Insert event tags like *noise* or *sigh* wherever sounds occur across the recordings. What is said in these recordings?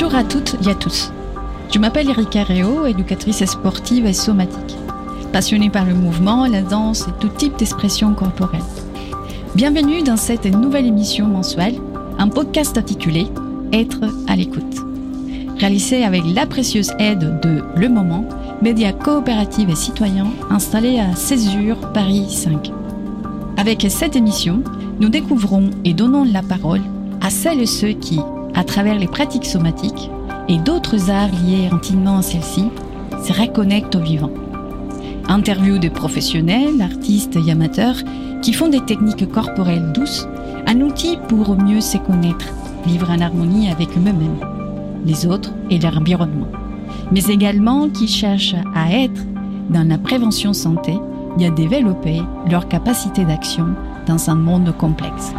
Bonjour à toutes et à tous. Je m'appelle Erika Réo, éducatrice sportive et somatique. Passionnée par le mouvement, la danse et tout type d'expression corporelle. Bienvenue dans cette nouvelle émission mensuelle, un podcast intitulé Être à l'écoute. Réalisé avec la précieuse aide de Le Moment, média coopérative et citoyen installé à Césure, Paris 5. Avec cette émission, nous découvrons et donnons la parole à celles et ceux qui, à travers les pratiques somatiques et d'autres arts liés intimement à celles-ci, se reconnectent au vivant. Interviews de professionnels, artistes et amateurs qui font des techniques corporelles douces, un outil pour mieux se connaître, vivre en harmonie avec eux-mêmes, les autres et leur environnement, mais également qui cherchent à être dans la prévention santé et à développer leur capacité d'action dans un monde complexe.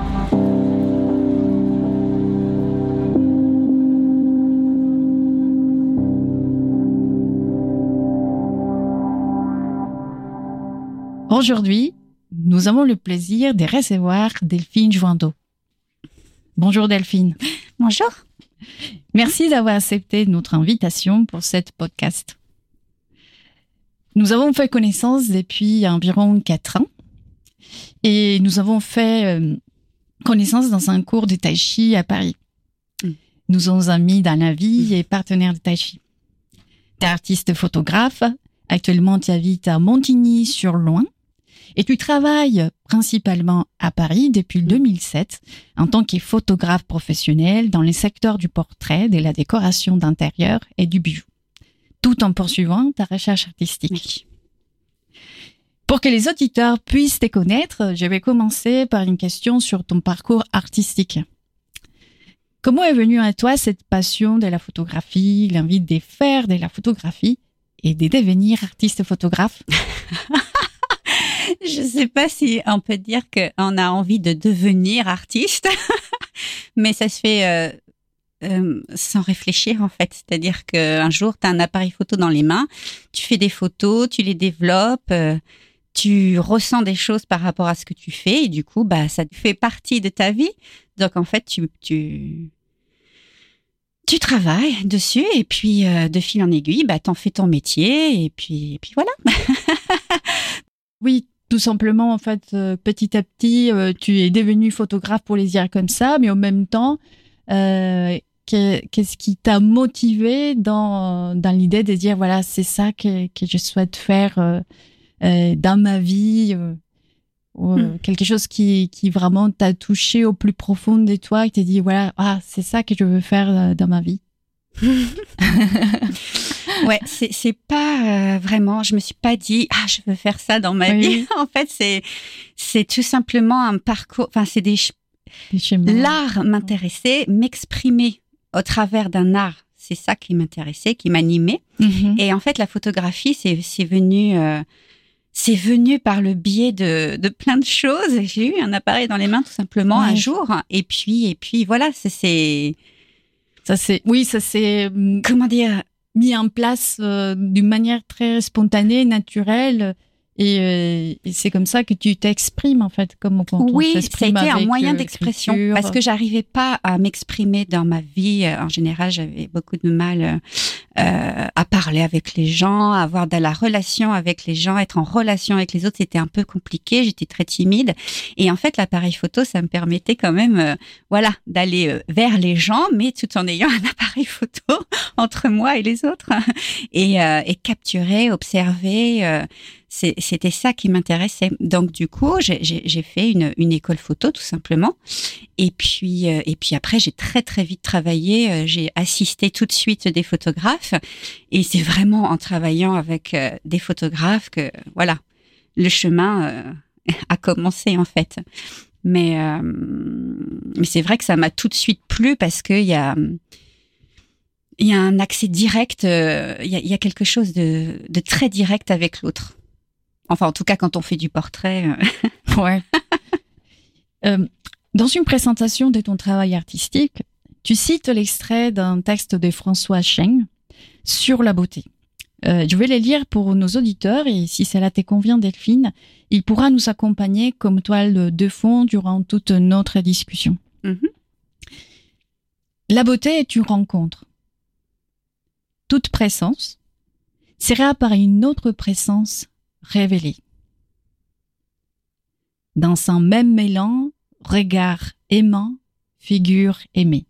Aujourd'hui, nous avons le plaisir de recevoir Delphine Joindeau. Bonjour Delphine. Bonjour. Merci d'avoir accepté notre invitation pour cette podcast. Nous avons fait connaissance depuis environ quatre ans et nous avons fait euh, connaissance dans un cours de tai chi à Paris. Mm. Nous sommes amis dans la vie et partenaires de tai chi. Tu es artiste photographe. Actuellement, tu habites à Montigny-sur-Loing et tu travailles principalement à Paris depuis 2007 en tant que photographe professionnel dans les secteurs du portrait, de la décoration d'intérieur et du bijou, tout en poursuivant ta recherche artistique. Pour que les auditeurs puissent te connaître, je vais commencer par une question sur ton parcours artistique. Comment est venue à toi cette passion de la photographie, l'envie de faire de la photographie et de devenir artiste photographe? *laughs* *laughs* je sais pas si on peut dire qu'on a envie de devenir artiste, *laughs* mais ça se fait euh, euh, sans réfléchir en fait. C'est-à-dire qu'un jour, tu as un appareil photo dans les mains, tu fais des photos, tu les développes, euh, tu ressens des choses par rapport à ce que tu fais, et du coup, bah, ça fait partie de ta vie. Donc en fait, tu, tu, tu travailles dessus, et puis de fil en aiguille, bah, t'en fais ton métier, et puis, et puis voilà. *laughs* oui, tout simplement, en fait, euh, petit à petit, euh, tu es devenu photographe pour les dire comme ça, mais en même temps, euh, qu'est-ce qui t'a motivé dans, dans l'idée de dire, voilà, c'est ça que, que je souhaite faire dans ma vie hmm. quelque chose qui, qui vraiment t'a touché au plus profond de toi, et t'es dit, voilà, ah, c'est ça que je veux faire dans ma vie. *laughs* ouais, c'est pas euh, vraiment. Je me suis pas dit ah je veux faire ça dans ma vie. *laughs* en fait, c'est c'est tout simplement un parcours. Enfin, c'est des, l'art m'intéressait, m'exprimer au travers d'un art. C'est ça qui m'intéressait, qui m'animait. Mm-hmm. Et en fait, la photographie, c'est c'est venu. Euh, c'est venu par le biais de, de plein de choses. J'ai eu un appareil dans les mains tout simplement un jour. Et puis, et puis voilà, c'est, ça c'est, oui, ça c'est, hum, comment dire, mis en place euh, d'une manière très spontanée, naturelle. Euh, et, c'est comme ça que tu t'exprimes en fait, comme quand oui, on s'exprime Oui, un moyen euh, d'expression parce que j'arrivais pas à m'exprimer dans ma vie. En général, j'avais beaucoup de mal euh, à parler avec les gens, à avoir de la relation avec les gens, être en relation avec les autres. C'était un peu compliqué. J'étais très timide. Et en fait, l'appareil photo, ça me permettait quand même, voilà, d'aller vers les gens, mais tout en ayant *laughs* un appareil photo entre moi et les autres et, et capturer, observer c'était ça qui m'intéressait. Donc du coup, j'ai fait une, une, école photo tout simplement. Et puis euh, et puis après, j'ai très très vite travaillé. Euh, j'ai assisté tout de suite des photographes. Et c'est vraiment en travaillant avec euh, des photographes que voilà le chemin *laughs* a commencé en fait. Mais mais c'est vrai que ça m'a tout de suite plu parce qu'il y a il y a un accès direct, il y, a, y, a, quelque chose de, de très direct avec l'autre. Enfin, en tout cas, quand on fait du portrait. Euh. *laughs* ouais. Euh, dans une présentation de ton travail artistique, tu cites l'extrait d'un texte de François Cheng sur la beauté. Euh, je vais les lire pour nos auditeurs et si cela te convient, Delphine, il pourra nous accompagner comme toile de fond durant toute notre discussion. Mm-hmm. La beauté est une rencontre, toute présence sera par une autre présence révélée. Dans un même mélange, regard aimant, figure aimée.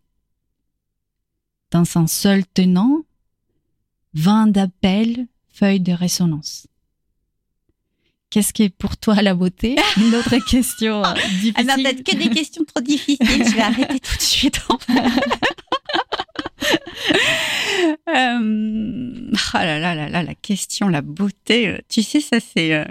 Dans un seul tenant, vin d'appel, feuille de résonance. Qu'est-ce qui est pour toi la beauté? Une autre *laughs* question euh, difficile. Ah non, peut-être que des questions trop difficiles. Je vais arrêter tout de suite. *laughs* *laughs* euh, oh là là là là, la question, la beauté. Euh, tu sais, ça c'est euh,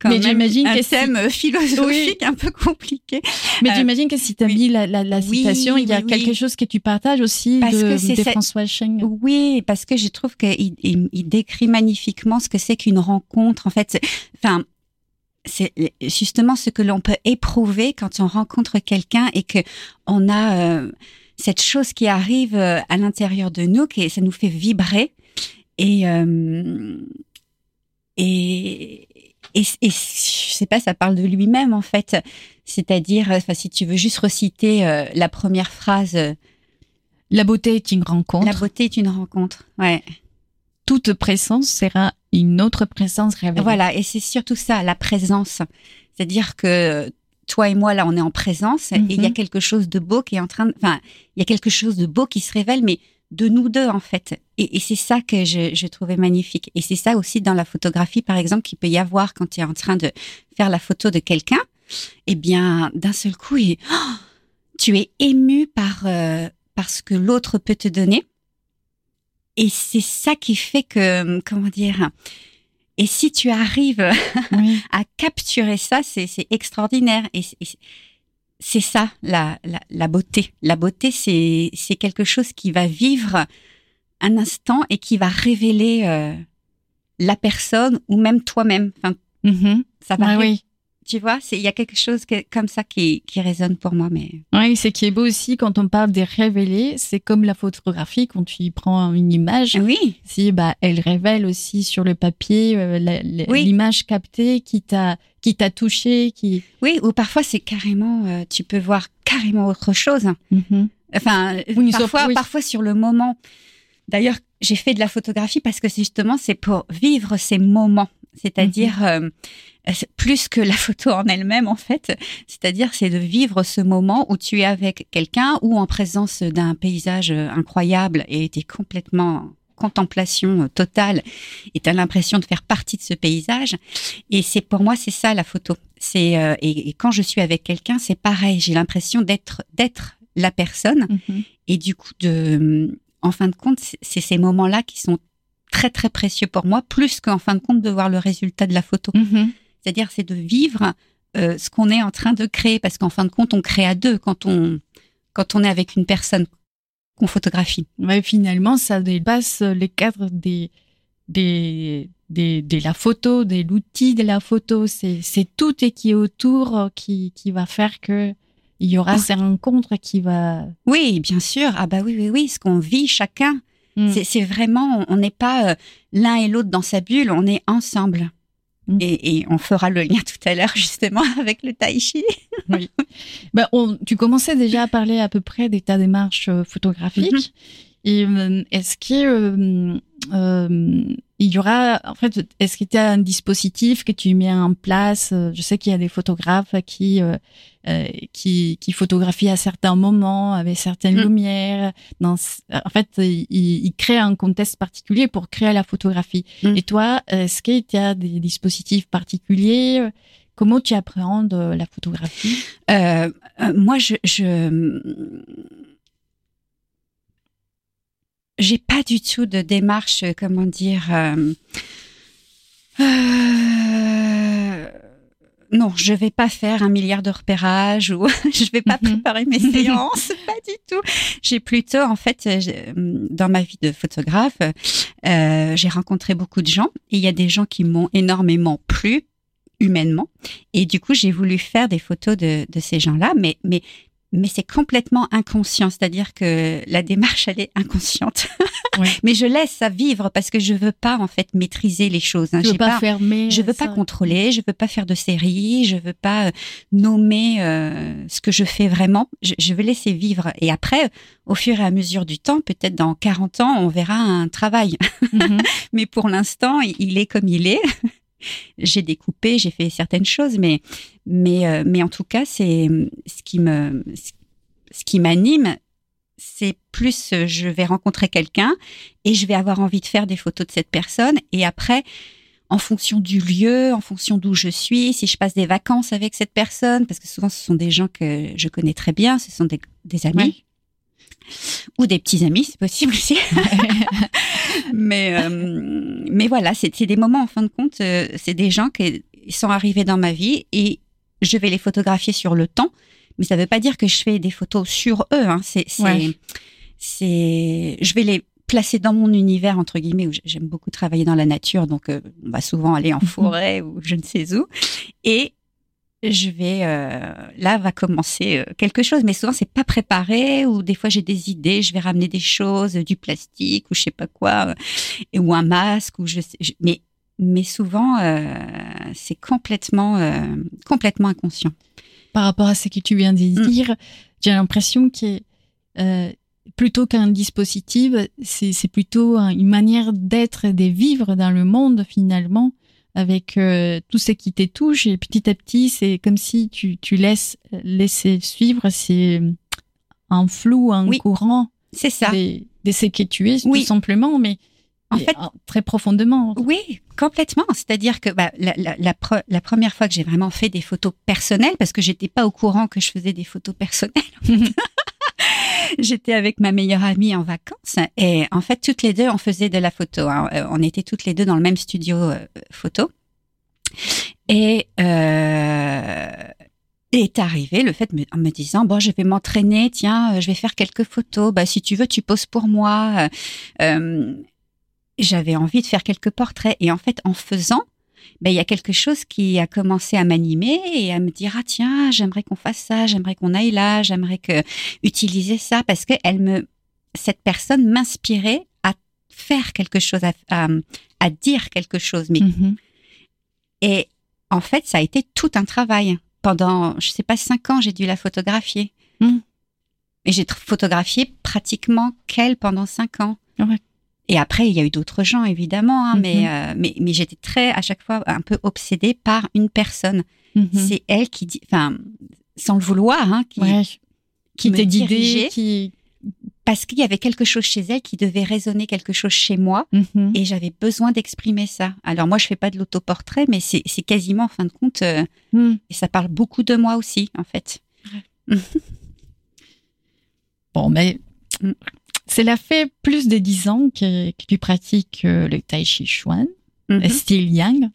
quand mais j'imagine un thème philosophique un peu compliqué. Mais j'imagine que si tu as mis la, la, la citation, il y a quelque chose que tu partages aussi parce de, que François Cheng. Oui, parce que je trouve qu'il il, il décrit magnifiquement ce que c'est qu'une rencontre. En fait, enfin, c'est justement ce que l'on peut éprouver quand on rencontre quelqu'un et que on a euh, cette chose qui arrive euh, à l'intérieur de nous, qui ça nous fait vibrer et euh, et, et, et, je sais pas, ça parle de lui-même en fait. C'est-à-dire, enfin, si tu veux juste reciter la première phrase. La beauté est une rencontre. La beauté est une rencontre, ouais. Toute présence sera une autre présence révélée. Voilà, et c'est surtout ça, la présence. C'est-à-dire que toi et moi, là, on est en présence et il y a mhm. quelque chose de beau qui est en train de... Enfin, il y a quelque chose de beau qui se révèle, mais de nous deux, en fait. Et, c'est ça que je, je, trouvais magnifique. Et c'est ça aussi dans la photographie, par exemple, qu'il peut y avoir quand tu es en train de faire la photo de quelqu'un. Eh bien, d'un seul coup, oh, tu es ému par, euh, par ce que l'autre peut te donner. Et c'est ça qui fait que, comment dire, et si tu arrives *laughs* *laughs* à capturer ça, c'est extraordinaire. Et, c'est ça la, la, la, beauté. La beauté, c'est quelque chose qui va vivre un instant et qui va révéler euh, la personne ou même toi-même. Enfin, mm-hmm. ça va. oui tu vois, il y a quelque chose comme ça qui, qui résonne pour moi. Mais oui, c'est qui est beau aussi quand on parle des révélés, c'est comme la photographie quand tu y prends une image. Oui. Si bah elle révèle aussi sur le papier euh, l'image captée qui t'a qui t'a touché, qui. Oui, ou parfois c'est carrément, euh, tu peux voir carrément autre chose. Mm-hmm. Enfin, parfois, parfois sur le moment. D'ailleurs, j'ai fait de la photographie parce que justement c'est pour vivre ces moments c'est-à-dire mm-hmm. euh, plus que la photo en elle-même en fait, c'est-à-dire c'est de vivre ce moment où tu es avec quelqu'un ou en présence d'un paysage euh, incroyable et tu es complètement contemplation euh, totale et tu as l'impression de faire partie de ce paysage et c'est pour moi c'est ça la photo. C'est et, quand je suis avec quelqu'un, c'est pareil, j'ai l'impression d'être d'être la personne mm-hmm. et du coup de en fin de compte, c'est ces moments-là qui sont très très précieux pour moi, plus qu'en fin de compte de voir le résultat de la photo. Mm-hmm. C'est-à-dire, c'est de vivre euh, ce qu'on est en train de créer, parce qu'en fin de compte, on crée à deux quand on quand on est avec une personne qu'on photographie. Ouais, finalement, ça dépasse les cadres des des des de la photo, de l'outil de la photo. C'est c'est tout et qui est autour qui qui va faire que il y aura oh. ces rencontres qui va. Oui, bien sûr. Ah bah oui, oui, oui. Ce qu'on vit chacun Mm. C'est vraiment, on n'est pas euh, l'un et l'autre dans sa bulle, on est ensemble. Mm. Et, on fera le lien *laughs* tout à l'heure justement *laughs* avec le tai chi. *laughs* oui. Ben, tu commençais déjà à parler à peu près des ta démarche euh, photographique. Mm-hmm. Et euh, est-ce que il y aura, en fait, est-ce qu'il y a un dispositif que tu mets en place? Euh, Je sais qu'il y a des photographes qui euh, euh, qui, qui photographient à certains moments avec certaines mm. lumières. Dans, en fait, ils il créent un contexte particulier pour créer la photographie. Mm. Et toi, est-ce qu'il y a des dispositifs particuliers? Comment tu appréhendes la photographie? Euh, Moi, je, je j'ai pas du tout de démarche, euh, comment dire. Euh, euh, non, je vais pas faire un milliard de repérages ou *laughs* je vais pas mhm. préparer mes *laughs* séances, pas du tout. J'ai plutôt, en fait, dans ma vie de photographe, euh, j'ai rencontré beaucoup de gens et il y a des gens qui m'ont énormément plu humainement et du coup j'ai voulu faire des photos de, de ces gens-là, mais mais mais c'est complètement inconscient, c'est-à-dire que la démarche, elle est inconsciente. *laughs* Mais je laisse ça vivre parce que je veux pas en fait maîtriser les choses. Hein. Je veux pas, fermer. Je veux pas contrôler. Je veux pas faire de série. Je veux pas euh, nommer euh, ce que je fais vraiment. Je, veux laisser vivre. Et après, au fur et à mesure du temps, peut-être dans 40 ans, on verra un travail. Mhm. *laughs* mais pour l'instant, il est comme il est. j'ai découpé, j'ai fait certaines choses, mais mais euh, mais en tout cas, c'est ce qui me ce qui m'anime, c'est plus euh, je vais rencontrer quelqu'un et je vais avoir envie de faire des photos de cette personne et après en fonction du lieu, en fonction d'où je suis, si je passe des vacances avec cette personne, parce que souvent ce sont des gens que je connais très bien, ce sont des, amis. Ou des petits amis, c'est possible aussi. *laughs* mais, euh, mais voilà, c'est des moments, en fin de compte, euh, c'est des gens qui sont arrivés dans ma vie et je vais les photographier sur le temps mais ça ne veut pas dire que je fais des photos sur eux. Hein. C'est, je vais les placer dans mon univers entre guillemets où j'aime beaucoup travailler dans la nature, donc euh, on va souvent aller en mhm. forêt ou je ne sais où, et je vais euh, là va commencer euh, quelque chose, mais souvent c'est pas préparé ou des fois j'ai des idées, je vais ramener des choses, du plastique ou je sais pas quoi, ou un masque ou je, sais, mais mais souvent c'est complètement complètement inconscient par rapport à ce que tu viens de mm. dire, j'ai l'impression que euh, plutôt qu'un dispositif, c'est plutôt une manière d'être et de vivre dans le monde finalement avec euh, tout ce qui te touche et petit à petit c'est comme si tu, tu laisses laisser suivre c'est un flou un courant c'est ça de, ce que tu es tout simplement mais en fait, très profondément. Oui, complètement. C'est-à-dire que bah, la, la, la, première fois que j'ai vraiment fait des photos personnelles, parce que j'étais pas au courant que je faisais des photos personnelles. *laughs* j'étais avec ma meilleure amie en vacances et en fait toutes les deux on faisait de la photo. Hein. Euh, on était toutes les deux dans le même studio euh, photo et euh, est arrivé le fait en me disant bon je vais m'entraîner tiens euh, je vais faire quelques photos bah si tu veux tu poses pour moi euh, j'avais envie de faire quelques portraits. Et en fait, en faisant, ben, il y a quelque chose qui a commencé à m'animer et à me dire, ah tiens, j'aimerais qu'on fasse ça, j'aimerais qu'on aille là, j'aimerais que utiliser ça parce que elle me, cette personne m'inspirait à faire quelque chose, à, à, dire quelque chose. Mais, mm-hmm. et en fait, ça a été tout un travail. Pendant, je sais pas, cinq ans, j'ai dû la photographier. Mm. Et j'ai photographié pratiquement qu'elle pendant cinq ans. Et après, il y a eu d'autres gens, évidemment, hein, mais, mhm. euh, mais, mais j'étais très, à chaque fois, un peu obsédée par une personne. Mhm. C'est elle qui dit, enfin, sans le vouloir, hein, qui, qui t'a guidée, qui... parce qu'il y avait quelque chose chez elle qui devait résonner quelque chose chez moi, mhm. et j'avais besoin d'exprimer ça. Alors moi, je fais pas de l'autoportrait, mais c'est quasiment, en fin de compte, euh, et ça parle beaucoup de moi aussi, en fait. bon, mais mm. Cela fait plus de dix ans que, tu pratiques euh, le Tai Chi Chuan, mm -hmm. style Yang.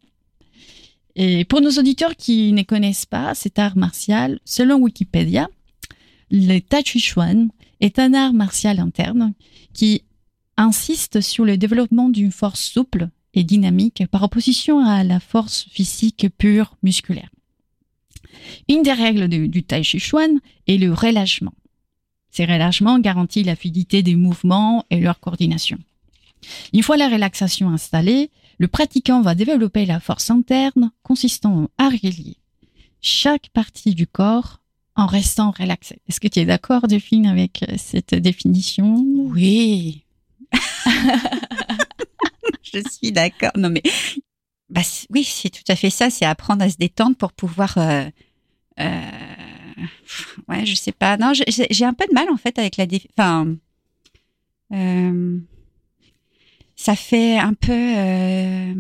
Et pour nos auditeurs qui ne connaissent pas cet art martial, selon Wikipédia, le Tai Chi Chuan est un art martial interne qui insiste sur le développement d'une force souple et dynamique par opposition à la force physique pure musculaire. Une des règles du, du Tai Chi Chuan est le relâchement. Ces relâchements garantissent la fluidité des mouvements et leur coordination. Une fois la relaxation installée, le pratiquant va développer la force interne consistant à relier chaque partie du corps en restant relaxé. Est-ce que tu es d'accord, Delphine, avec euh, cette définition? Oui. *laughs* Je suis d'accord. Non, mais bah, oui, c'est tout à fait ça. C'est apprendre à se détendre pour pouvoir euh, euh, ouais, je sais pas. Non, j'ai un peu de mal en fait avec la. Enfin, euh, ça fait un peu euh,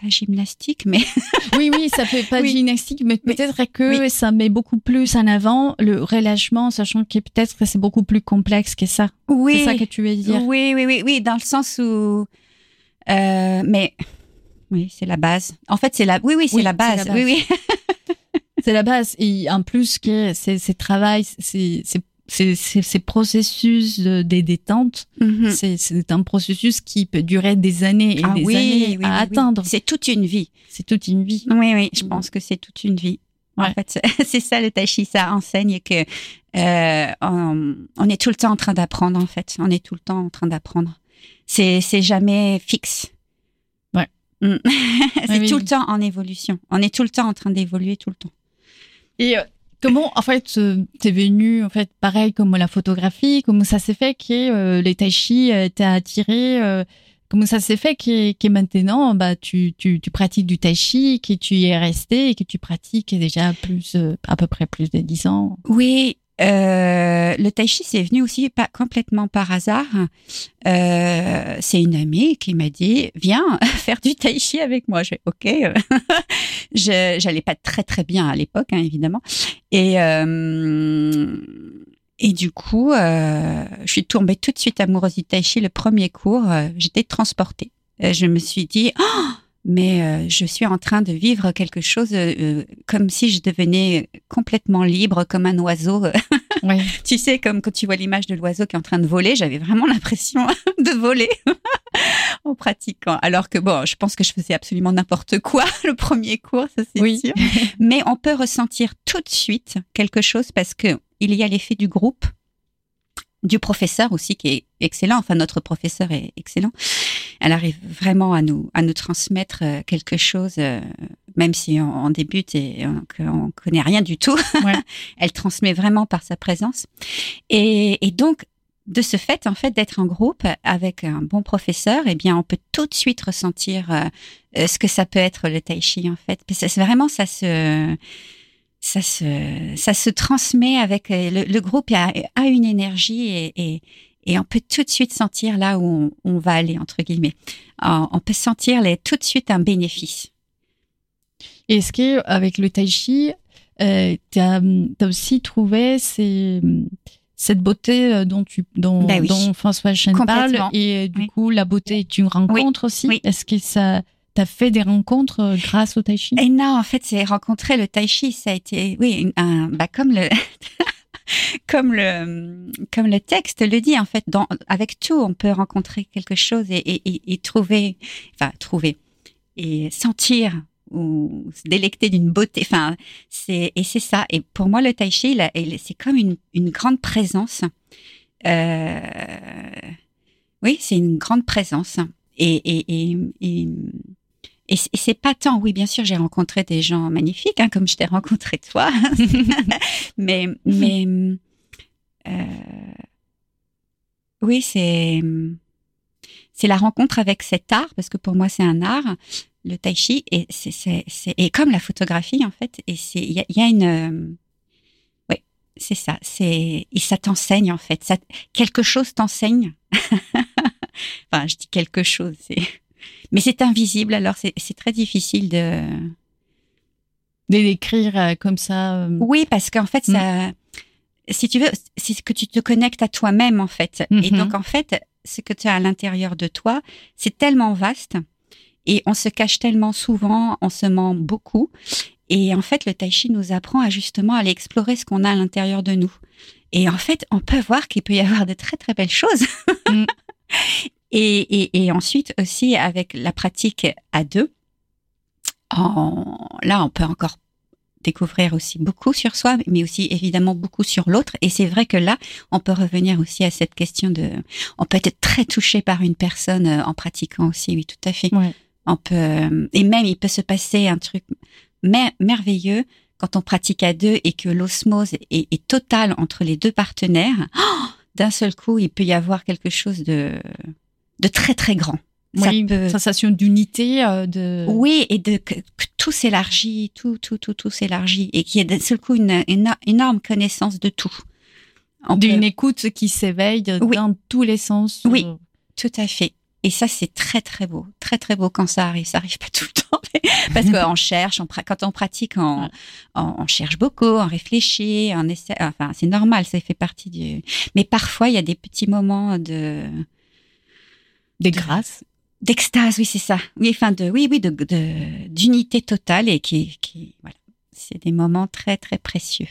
pas gymnastique, mais *laughs* oui, oui, ça fait pas gymnastique, mais peut-être que ça met beaucoup plus en avant le relâchement, sachant que peut-être que c'est beaucoup plus complexe que ça. Oui, c'est ça que tu veux dire. Oui, oui, oui, oui, dans le sens où, euh, mais oui, c'est la base. En fait, c'est la, oui, oui, c'est la, la, base. Oui, oui. *laughs* c'est la base. Et en plus que c'est c'est travail, c'est ces processus de, détente, mhm. c'est un processus qui peut durer des années et ah des années à atteindre. C'est toute une vie. C'est toute une vie. Oui, oui, je pense que c'est toute une vie. En fait, *laughs* c'est ça le tai ça enseigne que euh, on, est tout le temps en train d'apprendre. En fait, on est tout le temps en train d'apprendre. C'est c'est jamais fixe. Ouais. Mm. *laughs* c'est tout le temps en évolution. On est tout le temps en train d'évoluer tout le temps. Et Comment, en fait, t'es venu, en fait, pareil comme la photographie, comment ça s'est fait que euh, les tai chi euh, t'a attiré euh, Comment ça s'est fait que, que maintenant, bah, tu, tu, tu, pratiques du tai chi, que tu y es resté et que tu pratiques déjà plus, à peu près plus de 10 ans? Oui, euh, le tai chi, c'est venu aussi pas complètement par hasard. Euh, c'est une amie qui m'a dit viens *laughs* faire du tai chi avec moi. J'ai ok. *laughs* j'allais pas très très bien à l'époque, hein, évidemment. Et euh, et du coup, euh, je suis tombée tout de suite amoureuse du tai chi. Le premier cours, euh, j'étais transportée. Je me suis dit oh mais euh, je suis en train de vivre quelque chose euh, comme si je devenais complètement libre, comme un oiseau. *laughs* Oui. tu sais, comme quand tu vois l'image de l'oiseau qui est en train de voler, j'avais vraiment l'impression *laughs* de voler *laughs* en pratiquant. Alors que bon, je pense que je faisais absolument n'importe quoi le premier cours, ça c'est oui. sûr. Mais on peut ressentir tout de suite quelque chose parce que il y a l'effet du groupe du professeur aussi qui est excellent. Enfin, notre professeur est excellent. Elle arrive vraiment à nous à nous transmettre euh, quelque chose, euh, même si on, débute et on, connaît rien du tout. *laughs* Elle transmet vraiment par sa présence. Et, donc de ce fait, en fait, d'être en groupe avec un bon professeur, eh bien, on peut tout de suite ressentir euh, ce que ça peut être le tai chi, en fait. C'est vraiment ça se ça se, ça se transmet avec euh, le, groupe a, a, une énergie et, et, et, on peut tout de suite sentir là où on, va aller entre guillemets. On, peut sentir les, tout de suite un bénéfice. Est-ce que avec le tai chi, euh, tu as, aussi trouvé ces, cette beauté euh, dont tu dont, ben dont François Chen parle et du coup la beauté est une rencontre aussi? Est-ce que ça T'as fait des rencontres euh, grâce au tai chi? Et non, en fait, c'est rencontrer le tai chi, ça a été, oui, un, bah comme le, *laughs* *laughs* comme le, comme le texte le dit, en fait, dans, avec tout, on peut rencontrer quelque chose et, et, et trouver, enfin, trouver et sentir ou se délecter d'une beauté. Enfin, c'est et c'est ça. Et pour moi, le tai chi, c'est comme une, une grande présence. Euh, oui, c'est une grande présence. Et, et, et, et, et c'est pas tant, oui, bien sûr, j'ai rencontré des gens magnifiques, hein, comme je t'ai rencontré toi, *laughs* mais, mais euh, oui, c'est c'est la rencontre avec cet art, parce que pour moi c'est un art, le tai chi, et c'est c'est et comme la photographie en fait, et c'est il y a, y a, une euh, oui, c'est ça, c'est et ça t'enseigne en fait, ça quelque chose t'enseigne. *laughs* enfin, je dis quelque chose, c'est mais c'est invisible, alors c'est très difficile de de l'écrire euh, comme ça. Euh. Oui, parce qu'en fait, ça, mm. si tu veux, c'est que tu te connectes à toi-même en fait. Et mm-hmm. donc en fait, ce que tu as à l'intérieur de toi, c'est tellement vaste et on se cache tellement souvent, on se ment beaucoup. Et en fait, le tai chi nous apprend à justement aller explorer ce qu'on a à l'intérieur de nous. Et en fait, on peut voir qu'il peut y avoir de très très belles choses. Mm. *laughs* Et, et, ensuite aussi avec la pratique à deux, là on peut encore découvrir aussi beaucoup sur soi, mais aussi évidemment beaucoup sur l'autre. Et c'est vrai que là, on peut revenir aussi à cette question de, on peut être très touché par une personne euh, en pratiquant aussi, oui, tout à fait. On peut, et même il peut se passer un truc merveilleux quand on pratique à deux et que l'osmose est, est, totale entre les deux partenaires. D'un seul coup, il peut y avoir quelque chose de de très très grand. Oui, une sensation d'unité, euh, de. Oui, et de que, tout s'élargit, tout, tout, tout, tout s'élargit, et qu'il y ait d'un seul coup une, énorme connaissance de tout. D'une écoute qui s'éveille dans tous les sens. Oui, tout à fait. Et ça, c'est très très beau, très très beau quand ça arrive. Ça arrive pas tout le *laughs* temps, parce *laughs* qu'on cherche, on, quand on pratique, on, on, cherche beaucoup, on réfléchit, on essaie. Enfin, c'est normal, ça fait partie du. Mais parfois, il y a des petits moments de des grâces D'extase, oui, c'est ça. Oui, enfin, de, oui, oui, de, d'unité totale et qui, qui, voilà. C'est des moments très, très précieux.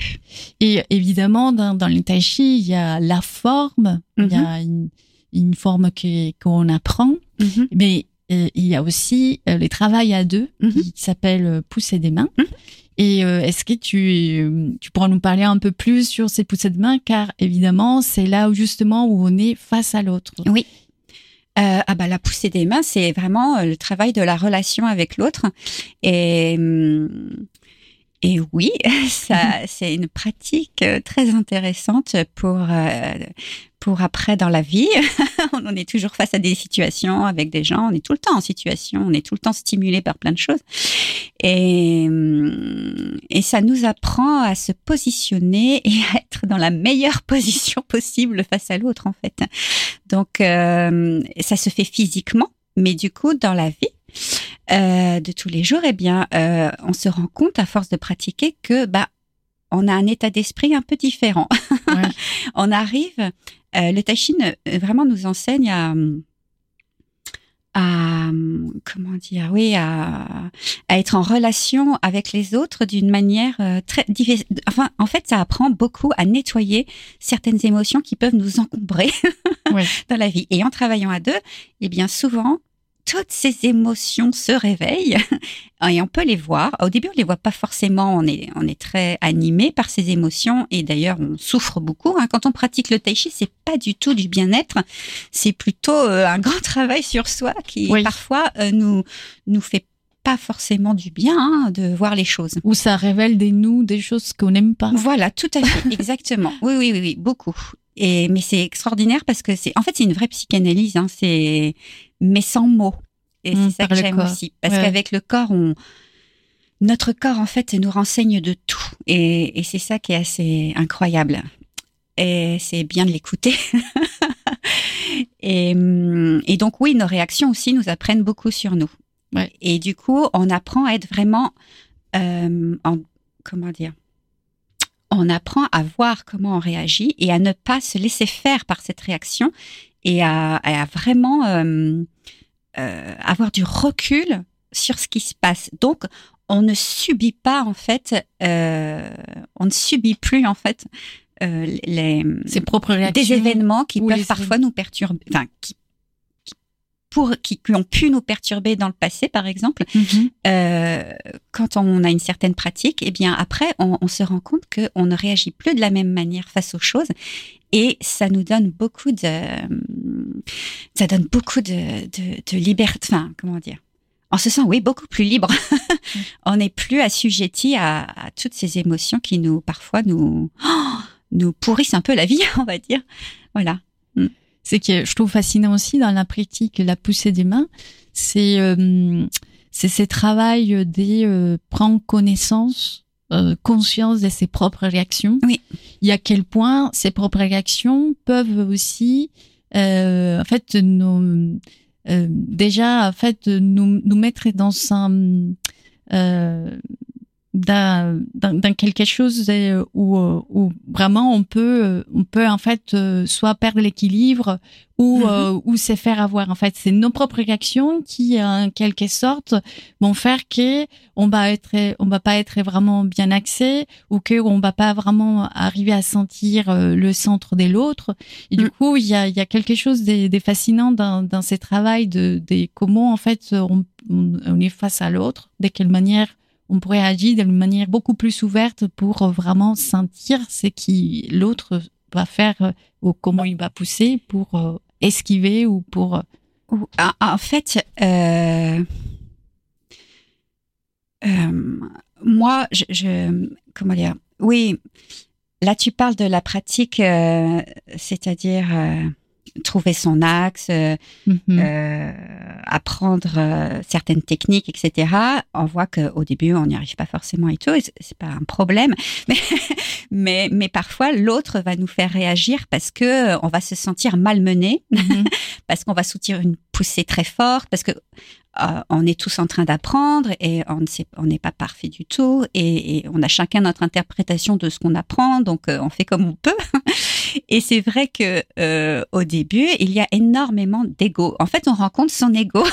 Et évidemment, dans, dans le tai chi, il y a la forme, il y a mhm. une, forme qu'on apprend, mhm. mais euh, il y a aussi euh, le travail à deux mhm. qui s'appelle euh, pousser des mains. Et est-ce que tu, tu pourras nous parler un peu plus sur ces poussées de mains? Car évidemment c'est là où justement où on est face à l'autre. Oui, euh, ah bah la poussée des mains, c'est vraiment le travail de la relation avec l'autre. Et hum, et oui, *laughs* ça, c'est une pratique euh, très intéressante pour euh, pour après dans la vie. *laughs* on est toujours face à des situations avec des gens, on est tout le temps en situation, on est tout le temps stimulé par plein de choses. Et, hum, et ça nous apprend à se positionner *laughs* et à être dans la meilleure position possible face à l'autre, en fait. Donc, euh, ça se fait physiquement, mais du coup, dans la vie, euh, de tous les jours, eh bien, euh, on se rend compte à force de pratiquer que bah on a un état d'esprit un peu différent. *laughs* on arrive, euh, le Tai vraiment nous enseigne à à comment dire oui à, à être en relation avec les autres d'une manière très enfin en fait ça apprend beaucoup à nettoyer certaines émotions qui peuvent nous encombrer *laughs* dans la vie. Et en travaillant à deux eh bien souvent toutes ces émotions se réveillent *laughs* et on peut les voir. Au début, on les voit pas forcément. On est, on est très animé par ces émotions et d'ailleurs, on souffre beaucoup. Hein. Quand on pratique le tai chi, c'est pas du tout du bien-être. C'est plutôt euh, un grand *laughs* travail sur soi qui parfois euh, nous nous fait pas forcément du bien hein, de voir les choses. Ou ça révèle des nous, des choses qu'on n'aime pas. Voilà, tout à fait, exactement. Oui, oui, oui, oui, beaucoup. Et mais c'est extraordinaire parce que c'est en fait c'est une vraie psychanalyse. Hein, c'est mais sans mots. Et mmh, c'est ça que j'aime aussi parce qu'avec le corps, on notre corps en fait nous renseigne de tout et, et c'est ça qui est assez incroyable. Et c'est bien de l'écouter. *laughs* et, mmh, et donc oui, nos réactions aussi nous apprennent beaucoup sur nous. Et du coup, on apprend à être vraiment euh, en comment dire on apprend à voir comment on réagit et à ne pas se laisser faire par cette réaction et à, vraiment euh, euh, avoir du recul sur ce qui se passe. Donc, on ne subit pas en fait, euh, on ne subit plus en fait les ses propres réactions des événements qui peuvent parfois nous perturber, enfin qui qui, ont pu nous perturber dans le passé, par exemple, mhm. euh, quand on a une certaine pratique, et eh bien après, on, se rend compte qu'on ne réagit plus de la même manière face aux choses, et ça nous donne beaucoup de, ça donne beaucoup de, de, liberté. Enfin, comment dire? On se sent, oui, beaucoup plus libre. *laughs* on n'est plus assujetti à, toutes ces émotions qui nous, parfois, nous, *gasps* nous pourrissent un peu la vie, *laughs* on va dire. Voilà. C'est que je trouve fascinant aussi dans la pratique la poussée des mains, c'est euh, c'est ce travail des euh, prendre connaissance, euh, conscience de ses propres réactions. Oui. Et à quel point ces propres réactions peuvent aussi, euh, en fait, nous euh, déjà en fait nous nous mettre dans un dans, quelque chose où, où vraiment on peut on peut en fait soit perdre l'équilibre ou mm-hmm. ou se faire avoir en fait c'est nos propres réactions qui en quelque sorte vont faire que on va être on va pas être vraiment bien axé ou que on va pas vraiment arriver à sentir le centre de l'autre et du mm. coup il y a il y a quelque chose de, de fascinant dans dans ces travaux de, de comment en fait on, on est face à l'autre de quelle manière on pourrait agir d'une manière beaucoup plus ouverte pour vraiment sentir ce qui l'autre va faire euh, ou comment il va pousser pour euh, esquiver ou pour. Euh, en fait, euh, moi, je, comment dire, oui, là tu parles de la pratique, c'est-à-dire trouver son axe, euh, mhm. Euh, apprendre euh, certaines techniques, etc. On voit qu'au début, on n'y arrive pas forcément et tout, et c'est pas un problème. *laughs* Mais, mais, mais parfois, l'autre va nous faire réagir parce que on va se sentir malmené, mhm. *laughs* parce qu'on va soutenir une poussée très forte, parce que on est tous en train d'apprendre et on ne sait, on n'est pas parfait du tout et, et, on a chacun notre interprétation de ce qu'on apprend, donc on fait comme on peut. *laughs* Et c'est vrai que euh, au début, il y a énormément d'ego. En fait, on rencontre son ego.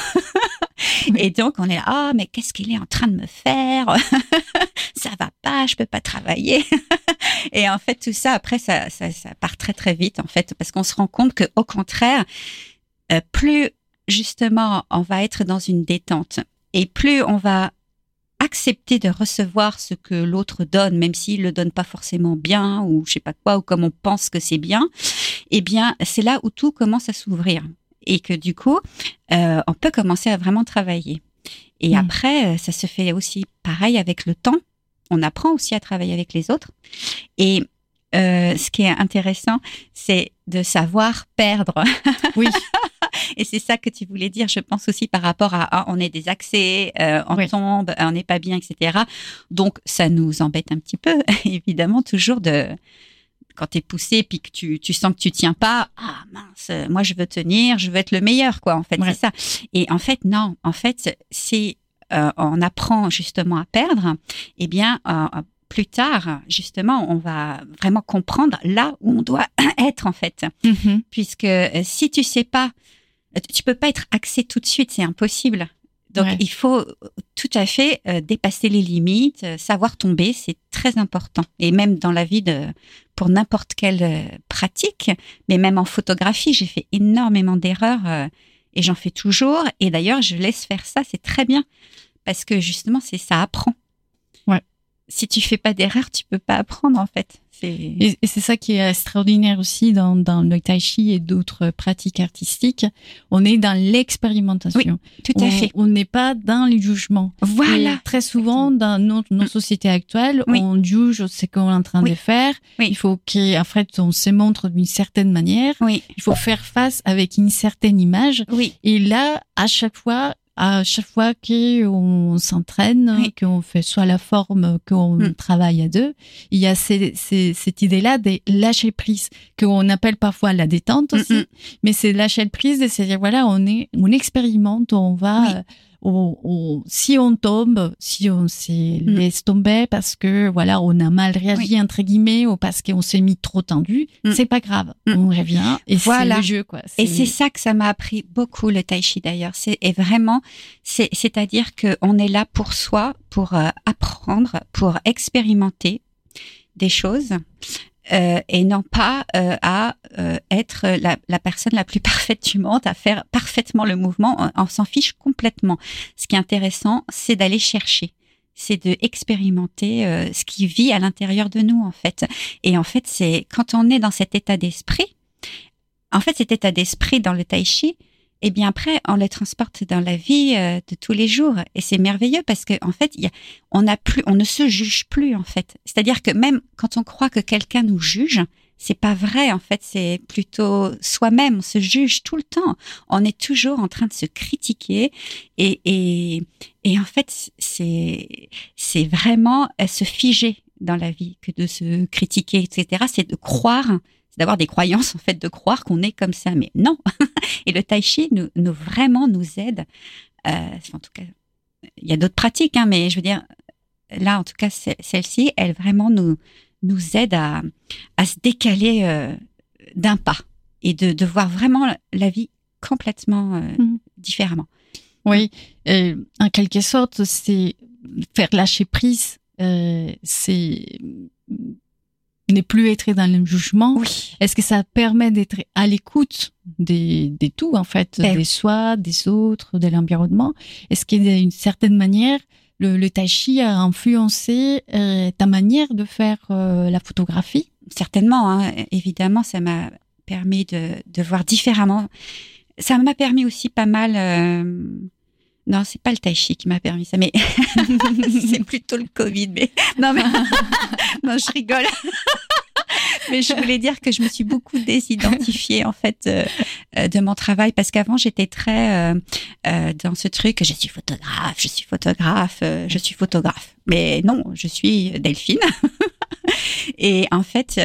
Et donc, on est là, ah, mais qu'est-ce qu'il est en train de me faire? *laughs* Ça va pas, je peux pas travailler. *laughs* Et en fait, tout ça, après, ça, ça, ça part très, très vite, en fait, parce qu'on se rend compte que, au contraire, euh, plus justement, on va être dans une détente et plus on va accepter de recevoir ce que l'autre donne, même s'il le donne pas forcément bien ou je sais pas quoi ou comme on pense que c'est bien, eh bien c'est là où tout commence à s'ouvrir. et que du coup, euh, on peut commencer à vraiment travailler. Et hmm. après, euh, ça se fait aussi pareil avec le temps. On apprend aussi à travailler avec les autres. Et euh, ce qui est intéressant, c'est de savoir perdre. Oui. *laughs* *laughs* Et c'est ça que tu voulais dire, je pense aussi par rapport à ah, on est des accès, euh, on tombe, on n'est pas bien, etc. Donc ça nous embête un petit peu, *laughs* évidemment, toujours de quand tu es poussé puis que tu, tu sens que tu tiens pas, ah mince, moi je veux tenir, je veux être le meilleur, quoi, en fait, c'est ça. Et en fait, non, en fait, si euh, on apprend justement à perdre, eh bien, euh, plus tard, justement, on va vraiment comprendre là où on doit *clears throat* être, en fait. Mm-hmm. Puisque euh, si tu sais pas, tu peux pas être axé tout de suite, c'est impossible. Donc, il faut tout à fait dépasser les limites, savoir tomber, c'est très important. Et même dans la vie de, pour n'importe quelle euh, pratique, mais même en photographie, j'ai fait énormément d'erreurs euh, et j'en fais toujours. Et d'ailleurs, je laisse faire ça, c'est très bien parce que justement, c'est ça apprend. Si tu fais pas d'erreurs, tu peux pas apprendre en fait. Et, c'est ça qui est extraordinaire aussi dans, dans le tai chi et d'autres pratiques artistiques. On est dans l'expérimentation. tout à fait. On n'est pas dans les jugements. Voilà. très souvent, dans nos, nos mm. sociétés actuelles, on juge ce qu'on est en train de faire. Il faut qu'en fait, on se montre d'une certaine manière. Il faut faire face avec une certaine image. Et là, à chaque fois, à chaque fois qu'on s'entraîne, qu'on fait soit la forme, qu'on mm. travaille à deux, il y a cette idée-là de lâcher prise, qu'on appelle parfois la détente aussi, mais c'est lâcher prise, cest dire voilà, on est, on expérimente, on va, si on tombe, si on se mm. laisse tomber parce que voilà, on a mal réagi entre guillemets ou parce qu'on s'est mis trop tendu, mm. c'est pas grave, mm. on revient et voilà. c'est le jeu quoi. Et c'est ça que ça m'a appris beaucoup le tai chi d'ailleurs. C'est et vraiment, c'est c'est-à-dire que on est là pour soi, pour euh, apprendre, pour expérimenter des choses euh, et non pas euh, à euh, être la, la, personne la plus *laughs* parfaite du monde, à faire parfaitement le mouvement. On, s'en fiche complètement. Ce qui est intéressant, c'est d'aller chercher c'est de expérimenter ce qui vit à l'intérieur de nous en fait. Et en fait, c'est quand on est dans cet état d'esprit. En fait, cet état d'esprit dans le tai chi, et bien après, on les transporte dans la vie euh, de tous les jours. Et c'est merveilleux parce que en fait, y a, on a plus, on ne se juge plus en fait. C'est-à-dire que même quand on croit que quelqu'un nous juge, c'est pas vrai en fait. C'est plutôt soi-même. On se juge tout le temps. On est toujours en train de se critiquer et et, et en fait, c'est c'est vraiment se figer dans la vie que de se critiquer, etc. C'est de croire c'est d'avoir des croyances en fait, de croire qu'on est comme ça. Mais non. *laughs* Et le tai chi nous, nous vraiment nous aide. Euh, en tout cas, il y a d'autres pratiques, hein, mais je veux dire, là en tout cas, celle-ci, elle vraiment nous nous aide à, à se décaler euh, d'un pas et de, de voir vraiment la vie complètement euh, mmh. différemment. Oui, et en quelque sorte, c'est faire lâcher prise. Euh, c'est ne plus être dans le jugement. Oui. Est-ce que ça permet d'être à l'écoute des, des tout, en fait, ben des soi, des autres, de l'environnement? Est-ce qu'il d'une certaine manière, le, le tai chi a influencé euh, ta manière de faire euh, la photographie? Certainement, hein. évidemment, ça m'a permis de, de voir différemment. Ça m'a permis aussi pas mal. Euh, non, c'est pas le tai chi qui m'a permis ça, mais *laughs* c'est plutôt le Covid. Mais non, mais *laughs* non, je rigole. *laughs* mais je voulais dire que je me suis beaucoup désidentifiée en fait euh, euh, de mon travail parce qu'avant j'étais très euh, dans ce truc je suis photographe, je suis photographe, je suis photographe. Mais non, je suis Delphine. Et en fait,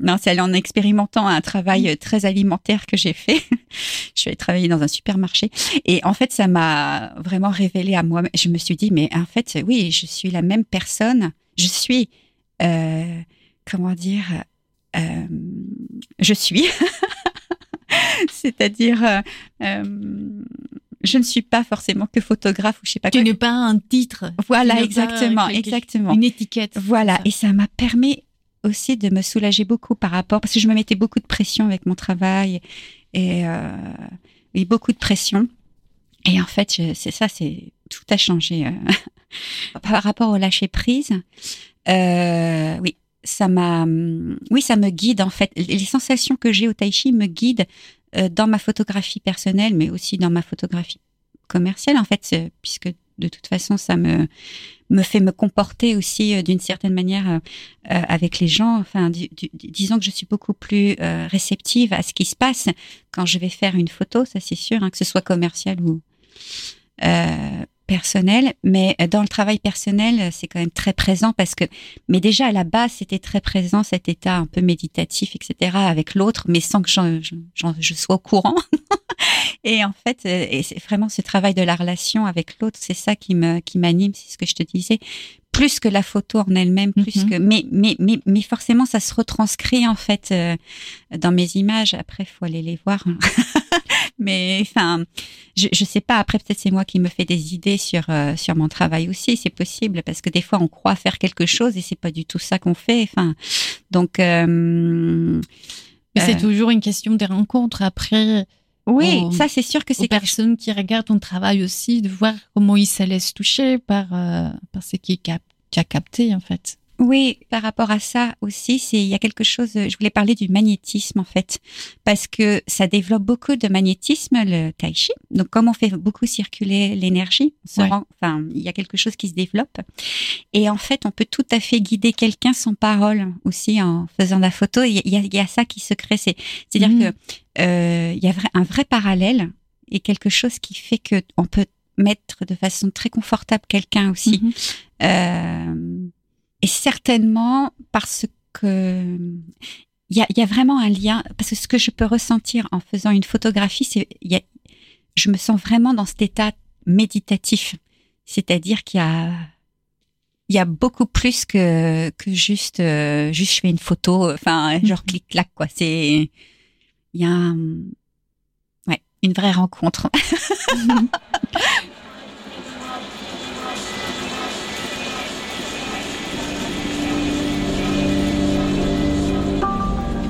non, c'est en expérimentant un travail très alimentaire que j'ai fait. Je suis allée travailler dans un supermarché et en fait, ça m'a vraiment révélé à moi. Je me suis dit, mais en fait, oui, je suis la même personne. Je suis, euh, comment dire, euh, je suis. *laughs* C'est-à-dire, euh, je ne suis pas forcément que photographe ou je sais pas. Tu n'es pas un titre. Voilà, exactement, exactement. Une étiquette. Voilà, et ça m'a permis aussi de me soulager beaucoup par rapport parce que je me mettais beaucoup de pression avec mon travail et, euh, beaucoup de pression. Et en fait, c'est ça, c'est tout a changé euh, *laughs* par rapport au lâcher prise. Euh, oui, ça m'a, oui, ça me guide en fait. Les sensations que j'ai au tai chi me guident dans ma photographie personnelle, mais aussi dans ma photographie commerciale, en fait, puisque de toute façon, ça me me fait me comporter aussi euh, d'une certaine manière euh, euh, avec les gens. Enfin, disons que je suis beaucoup plus réceptive à ce qui se passe quand je vais faire une photo, ça c'est sûr, hein, que ce soit commercial ou personnel, mais dans le travail personnel, c'est quand même très présent parce que, mais déjà à la base, c'était très présent cet état un peu méditatif, etc., avec l'autre, mais sans que je sois au courant. *laughs* et en fait, et c'est vraiment ce travail de la relation avec l'autre, c'est ça qui me qui m'anime, c'est ce que je te disais, plus que la photo en elle-même, plus mhm. que, mais mais mais mais forcément, ça se retranscrit en fait euh, dans mes images. Après, faut aller les voir. *laughs* mais enfin, je, je sais pas. Après, peut-être c'est moi qui me fais des idées sur euh, sur mon travail aussi. C'est possible parce que des fois on croit faire quelque chose et c'est pas du tout ça qu'on fait. Enfin, donc. Euh, c'est euh, toujours une question des rencontres. Après. Oui, ça c'est sûr que c'est quelque personnes qui regardent ton travail aussi, de voir comment ils se laissent toucher par par ce qui cap tu as capté en fait. Oui, par rapport à ça aussi, c'est il y a quelque chose. Je voulais parler du magnétisme en fait, parce que ça développe beaucoup de magnétisme le tai chi. Donc comme on fait beaucoup circuler l'énergie, enfin il y a quelque chose qui se développe. Et en fait, on peut tout à fait guider quelqu'un sans parole aussi en faisant la photo. Il y a, ça qui se crée. C'est à dire mmh. que euh, il y a un vrai parallèle et quelque chose qui fait que on peut mettre de façon très confortable quelqu'un aussi. Euh, et certainement parce que il y a, y a, vraiment un lien, parce que ce que je peux ressentir en faisant une photographie, c'est y a, je me sens vraiment dans cet état méditatif. C'est-à-dire qu'il y a il y a beaucoup plus que que juste euh, juste je fais une photo enfin genre mhm. clic clac quoi c'est il y a une vraie rencontre *laughs*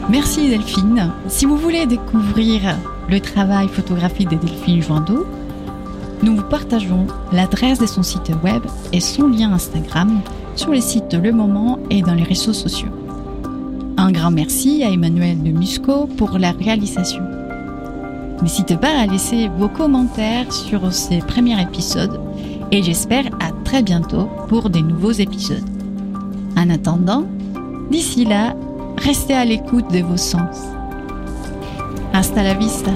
Merci Delphine. Si vous voulez découvrir le travail photographique de Delphine Joindeau, nous vous partageons l'adresse de son site web et son lien Instagram sur les sites Le Moment et dans les réseaux sociaux. Un grand merci à Emmanuel de Musco pour la réalisation. N'hésitez pas à laisser vos commentaires sur ces premiers épisodes et j'espère à très bientôt pour des nouveaux épisodes. En attendant, d'ici là, Restez à l'écoute de vos sens. Hasta la vista.